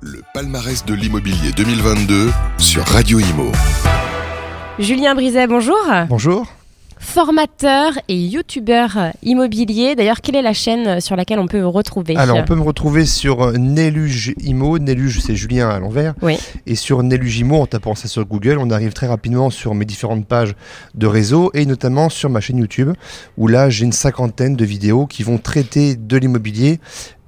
Le palmarès de l'immobilier 2022 sur Radio Imo. Julien Brizet, bonjour. Bonjour. Formateur et youtubeur immobilier. D'ailleurs, quelle est la chaîne sur laquelle on peut vous retrouver Alors, on peut me retrouver sur Neluge Imo. Neluge, c'est Julien à l'envers. Oui. Et sur Neluge Imo, en tapant ça sur Google, on arrive très rapidement sur mes différentes pages de réseau et notamment sur ma chaîne YouTube, où là, j'ai une cinquantaine de vidéos qui vont traiter de l'immobilier,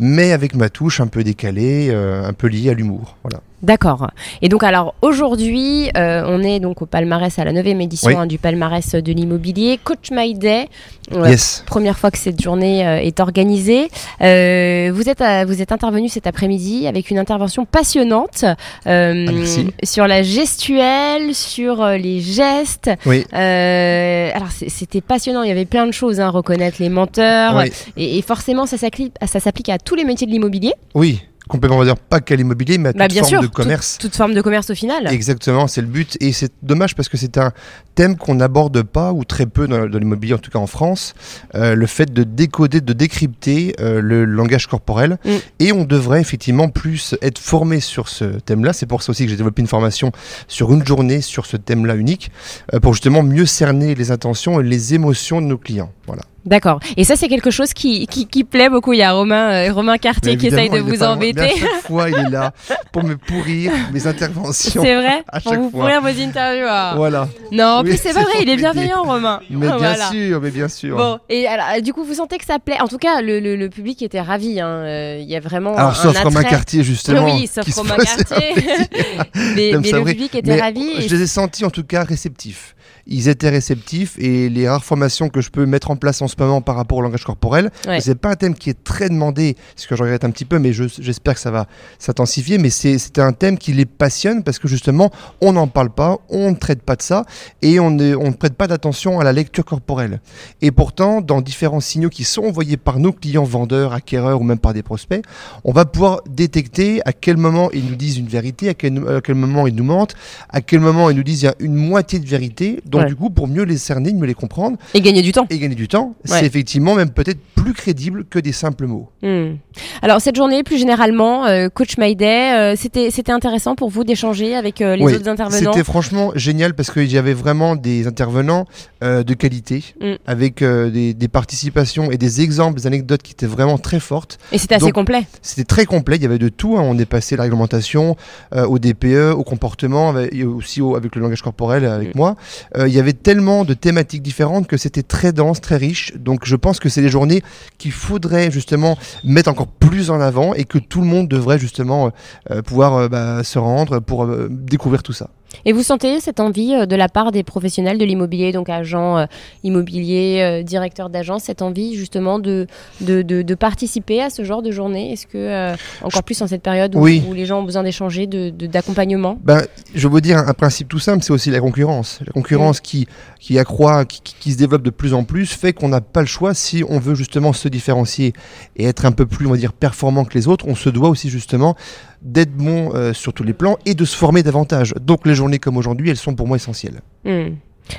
mais avec ma touche un peu décalée, euh, un peu liée à l'humour. Voilà. D'accord. Et donc alors aujourd'hui, euh, on est donc au palmarès à la 9 édition Oui. hein, du palmarès de l'immobilier. Coach My Day. Yes. Première fois que cette journée euh, est organisée. Euh, vous êtes à- vous êtes intervenu cet après-midi avec une intervention passionnante euh, Ah, sur la gestuelle, sur euh, les gestes. Oui. Euh, alors c'était passionnant. Il y avait plein de choses, hein, reconnaître les menteurs. Oui. Et, et forcément, ça s'applique, ça s'applique à tous les métiers de l'immobilier. Oui. Complètement, on va dire pas qu'à l'immobilier, mais à toute Bah, bien forme sûr, de toute- commerce. toute forme de commerce au final. Exactement, c'est le but. Et c'est dommage parce que c'est un thème qu'on n'aborde pas, ou très peu dans, dans l'immobilier, en tout cas en France, euh, le fait de décoder, de décrypter euh, le langage corporel. Mm. Et on devrait effectivement plus être formé sur ce thème-là. C'est pour ça aussi que j'ai développé une formation sur une journée sur ce thème-là unique, euh, pour justement mieux cerner les intentions et les émotions de nos clients. Voilà. D'accord. Et ça, c'est quelque chose qui, qui, qui plaît beaucoup. Il y a Romain, euh, Romain Cartier qui essaye de vous embêter. à chaque fois, il est là pour me pourrir mes interventions. C'est vrai À Pour vous fois. pourrir vos interviews. ah. Voilà. Non, en Oui, plus, c'est pas vrai, il est bienveillant, Romain. Mais bien Voilà. sûr, mais bien sûr. Bon, et alors, euh, du coup, vous sentez que ça plaît. En tout cas, le, le, le public était ravi. hein. Euh, Il y a vraiment. un, Alors, sauf un Romain. Cartier, justement. Oui, sauf Romain Cartier. mais mais le public était Mais ravi. Je les ai sentis en tout cas réceptifs. Ils étaient réceptifs et les rares formations que je peux mettre en place en ce moment par rapport au langage corporel, Ouais. c'est pas un thème qui est très demandé, ce que je regrette un petit peu, mais je- j'espère que ça va s'intensifier. Mais c'est c'est un thème qui les passionne parce que justement, on n'en parle pas, on ne traite pas de ça et on ne, on ne prête pas d'attention à la lecture corporelle. Et pourtant, dans différents signaux qui sont envoyés par nos clients vendeurs, acquéreurs ou même par des prospects, on va pouvoir détecter à quel moment ils nous disent une vérité, à quel, à quel moment ils nous mentent, à quel moment ils nous disent il y a une moitié de vérité. Donc Ouais. du coup, pour mieux les cerner, mieux les comprendre Et gagner du temps. et gagner du temps, Ouais. c'est effectivement même peut-être plus crédible que des simples mots. Hmm. Alors cette journée, plus généralement, euh, Coach My Day, euh, c'était c'était intéressant pour vous d'échanger avec euh, les Oui, autres intervenants? C'était franchement génial parce qu'il y avait vraiment des intervenants de qualité Mm. avec des, des participations et des exemples, des anecdotes qui étaient vraiment très fortes. Et c'était assez complet. C'était très complet, il y avait de tout. hein. On est passé de la réglementation au DPE, au comportement, avec- aussi au- avec le langage corporel avec Mm. moi. Il y avait tellement de thématiques différentes que c'était très dense, très riche. Donc je pense que c'est des journées qu'il faudrait justement mettre encore plus en avant et que tout le monde devrait justement euh, euh, pouvoir euh, bah, se rendre pour découvrir tout ça. Et vous sentez cette envie euh, de la part des professionnels de l'immobilier, donc agents euh, immobiliers, euh, directeurs d'agence, cette envie justement de, de, de, de participer à ce genre de journée? Est-ce que, encore plus en cette période où, Oui. où les gens ont besoin d'échanger, de- d'accompagnement? Ben, je veux vous dire un principe tout simple, c'est aussi la concurrence. La concurrence qui, qui accroît, qui, qui- qui se développe de plus en plus, fait qu'on n'a pas le choix si on veut justement se différencier et être un peu plus, on va dire, performant que les autres. On se doit aussi justement d'être bon euh, sur tous les plans et de se former davantage. Donc les journées comme aujourd'hui, elles sont pour moi essentielles. Hmm.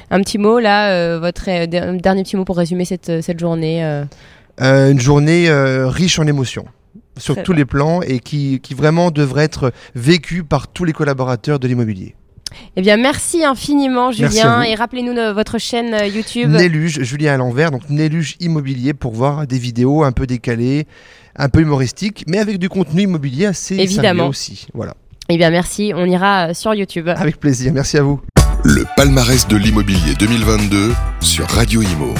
Un petit mot là, euh, votre euh, der- dernier petit mot pour résumer cette, cette journée. une journée riche en émotions sur tous les plans et qui, qui vraiment devrait être vécue par tous les collaborateurs de l'immobilier. Eh bien, merci infiniment, Julien. Et rappelez-nous votre chaîne euh, YouTube. Néluge, Julien à l'envers, donc Néluge Immobilier pour voir des vidéos un peu décalées, un peu humoristiques, mais avec du contenu immobilier assez Évidemment. aussi. Voilà. Eh bien, merci. On ira euh, sur YouTube. Avec plaisir, merci à vous. Le palmarès de l'immobilier 2022 sur Radio Imo.